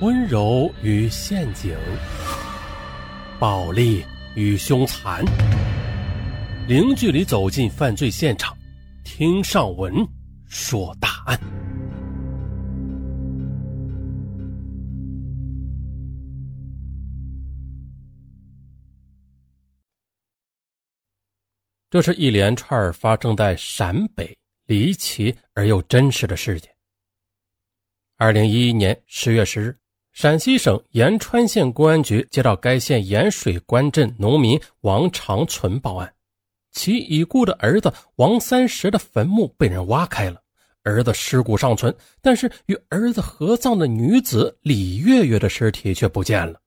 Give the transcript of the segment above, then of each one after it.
温柔与陷阱，暴力与凶残，零距离走进犯罪现场，听上文说大案。这是一连串发生在陕北离奇而又真实的事件。二零一一年十月十日。陕西省延川县公安局接到该县盐水关镇农民王长存报案，其已故的儿子王三十的坟墓被人挖开了，儿子尸骨尚存，但是与儿子合葬的女子李月月的尸体却不见了。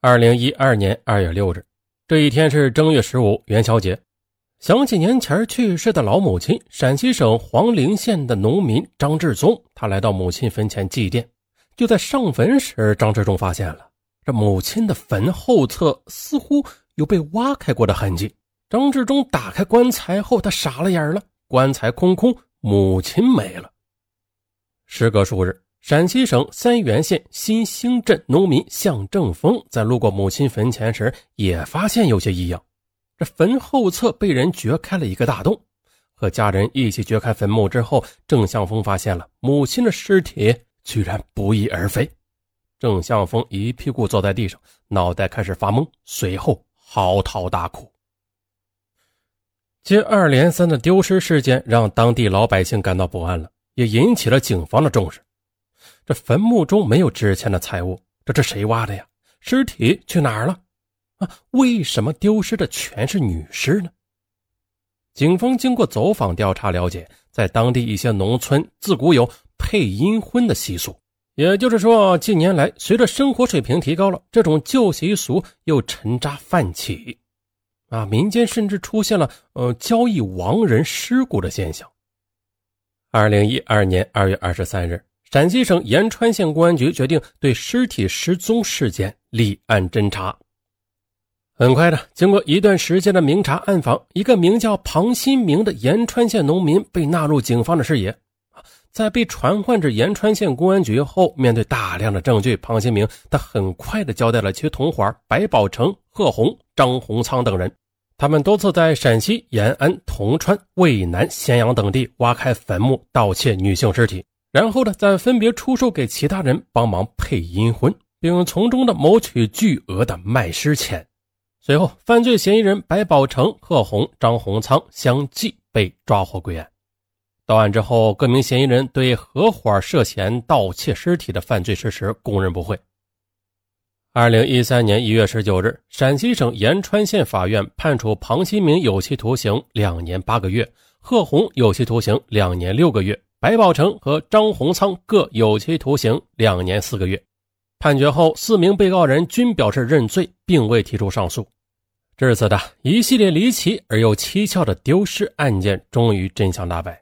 二零一二年二月六日，这一天是正月十五元宵节，想起年前去世的老母亲，陕西省黄陵县的农民张志宗，他来到母亲坟前祭奠。就在上坟时，张志忠发现了这母亲的坟后侧似乎有被挖开过的痕迹。张志忠打开棺材后，他傻了眼了，棺材空空，母亲没了。时隔数日，陕西省三原县新兴镇农民向正峰在路过母亲坟前时，也发现有些异样。这坟后侧被人掘开了一个大洞。和家人一起掘开坟墓之后，郑向峰发现了母亲的尸体。居然不翼而飞，郑向峰一屁股坐在地上，脑袋开始发懵，随后嚎啕大哭。接二连三的丢失事件让当地老百姓感到不安了，也引起了警方的重视。这坟墓中没有值钱的财物，这是谁挖的呀？尸体去哪儿了？啊，为什么丢失的全是女尸呢？警方经过走访调查了解，在当地一些农村自古有。配阴婚的习俗，也就是说，近年来随着生活水平提高了，这种旧习俗又沉渣泛起，啊，民间甚至出现了呃交易亡人尸骨的现象。二零一二年二月二十三日，陕西省延川县公安局决定对尸体失踪事件立案侦查。很快的，经过一段时间的明察暗访，一个名叫庞新明的延川县农民被纳入警方的视野。在被传唤至延川县公安局后，面对大量的证据，庞新明他很快的交代了其同伙白宝成、贺红、张洪仓等人，他们多次在陕西延安、铜川、渭南、咸阳等地挖开坟墓，盗窃女性尸体，然后呢，再分别出售给其他人帮忙配阴婚，并从中的谋取巨额的卖尸钱。随后，犯罪嫌疑人白宝成、贺红、张洪仓相继被抓获归案。到案之后，各名嫌疑人对合伙涉嫌盗窃尸体的犯罪事实供认不讳。二零一三年一月十九日，陕西省延川县法院判处庞新明有期徒刑两年八个月，贺红有期徒刑两年六个月，白宝成和张洪仓各有期徒刑两年四个月。判决后，四名被告人均表示认罪，并未提出上诉。至此的一系列离奇而又蹊跷的丢失案件终于真相大白。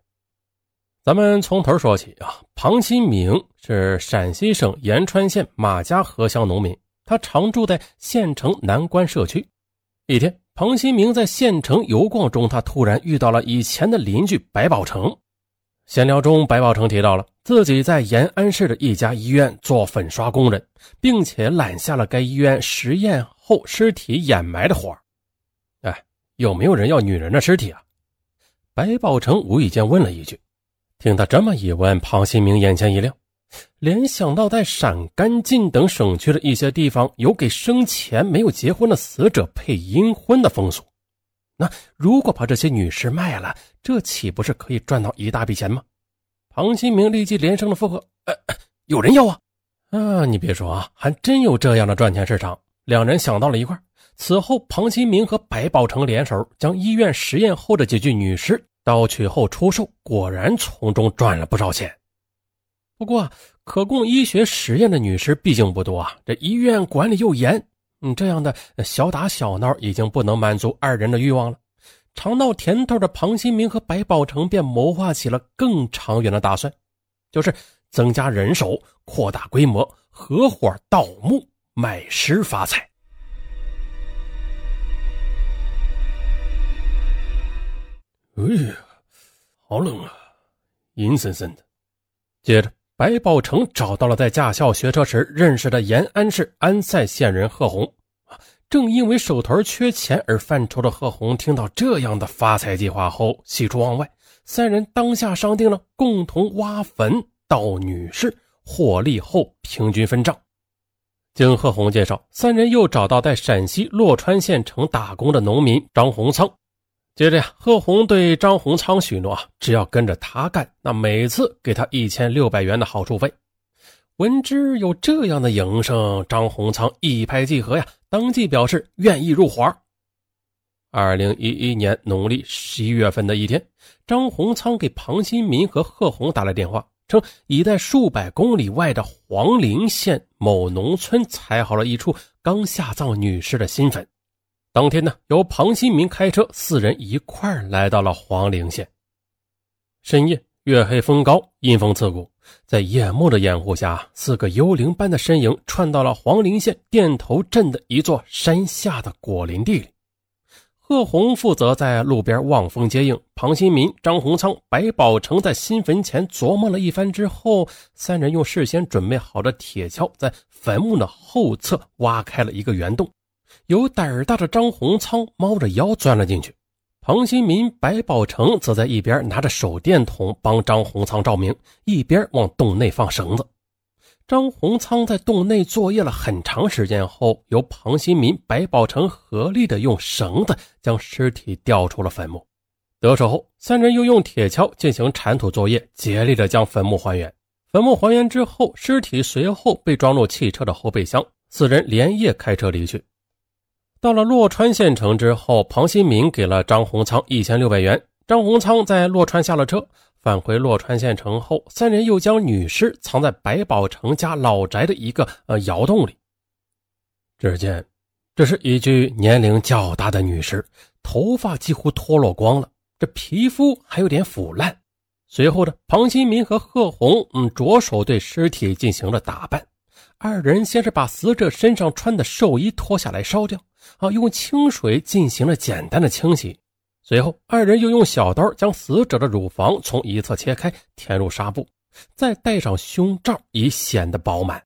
咱们从头说起啊，庞新明是陕西省延川县马家河乡农民，他常住在县城南关社区。一天，庞新明在县城游逛中，他突然遇到了以前的邻居白宝成。闲聊中，白宝成提到了自己在延安市的一家医院做粉刷工人，并且揽下了该医院实验后尸体掩埋的活哎，有没有人要女人的尸体啊？白宝成无意间问了一句。听他这么一问，庞新明眼前一亮，联想到在陕甘晋等省区的一些地方有给生前没有结婚的死者配阴婚的风俗。那如果把这些女尸卖了，这岂不是可以赚到一大笔钱吗？庞新明立即连声的附和：“呃，有人要啊！啊，你别说啊，还真有这样的赚钱市场。”两人想到了一块。此后，庞新明和白宝成联手，将医院实验后的几具女尸。盗取后出售，果然从中赚了不少钱。不过，可供医学实验的女尸毕竟不多啊，这医院管理又严，嗯，这样的小打小闹已经不能满足二人的欲望了。尝到甜头的庞新明和白宝成便谋划起了更长远的打算，就是增加人手、扩大规模，合伙盗墓卖尸发财。哎呀，好冷啊，阴森森的。接着，白宝成找到了在驾校学车时认识的延安市安塞县人贺红。正因为手头缺钱而犯愁的贺红，听到这样的发财计划后，喜出望外。三人当下商定了共同挖坟盗女尸，获利后平均分账。经贺红介绍，三人又找到在陕西洛川县城打工的农民张洪仓。接着呀，贺红对张洪仓许诺啊，只要跟着他干，那每次给他一千六百元的好处费。闻之有这样的营生，张洪仓一拍即合呀，当即表示愿意入伙。二零一一年农历十一月份的一天，张洪仓给庞新民和贺红打来电话，称已在数百公里外的黄陵县某农村采好了一处刚下葬女尸的新坟。当天呢，由庞新民开车，四人一块来到了黄陵县。深夜，月黑风高，阴风刺骨，在夜幕的掩护下，四个幽灵般的身影窜到了黄陵县店头镇的一座山下的果林地里。贺红负责在路边望风接应，庞新民、张洪仓、白宝成在新坟前琢磨了一番之后，三人用事先准备好的铁锹，在坟墓的后侧挖开了一个圆洞。有胆儿大的张洪仓猫着腰钻了进去，庞新民、白宝成则在一边拿着手电筒帮张洪仓照明，一边往洞内放绳子。张洪仓在洞内作业了很长时间后，由庞新民、白宝成合力的用绳子将尸体吊出了坟墓。得手后，三人又用铁锹进行铲土作业，竭力的将坟墓还原。坟墓还原之后，尸体随后被装入汽车的后备箱，四人连夜开车离去。到了洛川县城之后，庞新民给了张洪仓一千六百元。张洪仓在洛川下了车，返回洛川县城后，三人又将女尸藏在白宝成家老宅的一个呃窑洞里。只见这是一具年龄较大的女尸，头发几乎脱落光了，这皮肤还有点腐烂。随后的庞新民和贺红嗯着手对尸体进行了打扮。二人先是把死者身上穿的寿衣脱下来烧掉。啊，用清水进行了简单的清洗，随后二人又用小刀将死者的乳房从一侧切开，填入纱布，再戴上胸罩以显得饱满，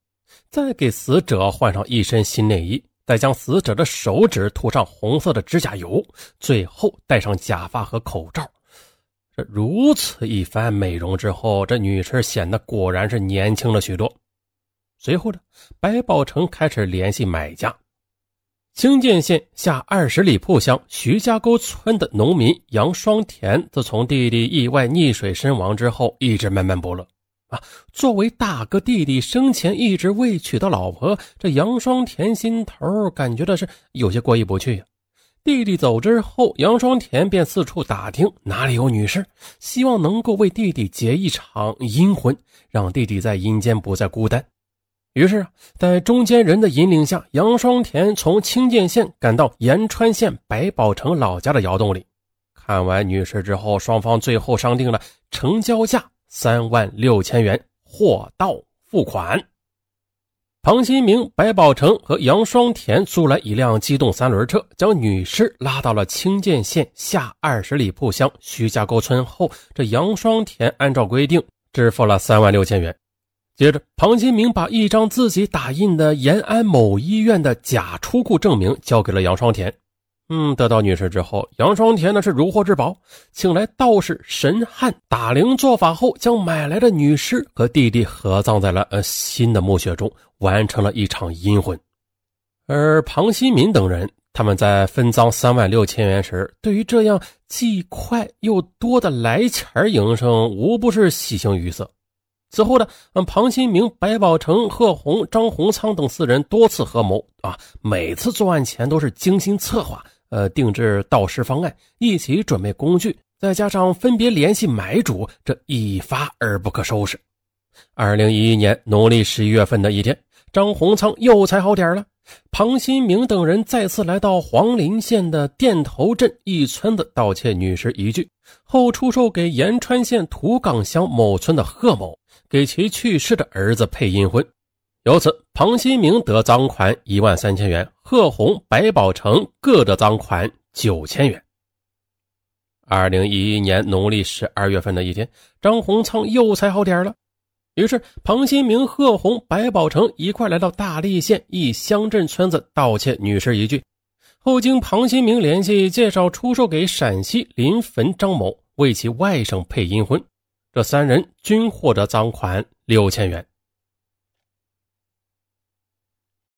再给死者换上一身新内衣，再将死者的手指涂上红色的指甲油，最后戴上假发和口罩。这如此一番美容之后，这女尸显得果然是年轻了许多。随后呢，白宝成开始联系买家。清涧县下二十里铺乡徐家沟村的农民杨双田，自从弟弟意外溺水身亡之后，一直闷闷不乐。啊，作为大哥，弟弟生前一直未娶到老婆，这杨双田心头感觉的是有些过意不去呀。弟弟走之后，杨双田便四处打听哪里有女士，希望能够为弟弟结一场阴婚，让弟弟在阴间不再孤单。于是，在中间人的引领下，杨双田从清涧县赶到延川县白宝城老家的窑洞里。看完女尸之后，双方最后商定了成交价三万六千元，货到付款。庞新明、白宝成和杨双田租来一辆机动三轮车，将女尸拉到了清涧县下二十里铺乡徐家沟村后，这杨双田按照规定支付了三万六千元。接着，庞新明把一张自己打印的延安某医院的假出库证明交给了杨双田。嗯，得到女士之后，杨双田呢是如获至宝，请来道士神汉打灵做法后，将买来的女尸和弟弟合葬在了呃新的墓穴中，完成了一场阴婚。而庞新民等人，他们在分赃三万六千元时，对于这样既快又多的来钱营生，无不是喜形于色。此后呢，嗯，庞新明、白宝成、贺红、张洪仓等四人多次合谋啊，每次作案前都是精心策划，呃，定制盗尸方案，一起准备工具，再加上分别联系买主，这一发而不可收拾。二零一一年农历十一月份的一天，张洪仓又踩好点了。庞新明等人再次来到黄陵县的店头镇一村子盗窃女尸一具，后出售给延川县土岗乡某村的贺某。给其去世的儿子配阴婚，由此庞新明得赃款一万三千元，贺红、白宝成各得赃款九千元。二零一一年农历十二月份的一天，张洪仓又踩好点了。于是庞新明、贺红、白宝成一块来到大荔县一乡镇村子盗窃女尸一具。后经庞新明联系，介绍出售给陕西临汾张某，为其外甥配阴婚。这三人均获得赃款六千元。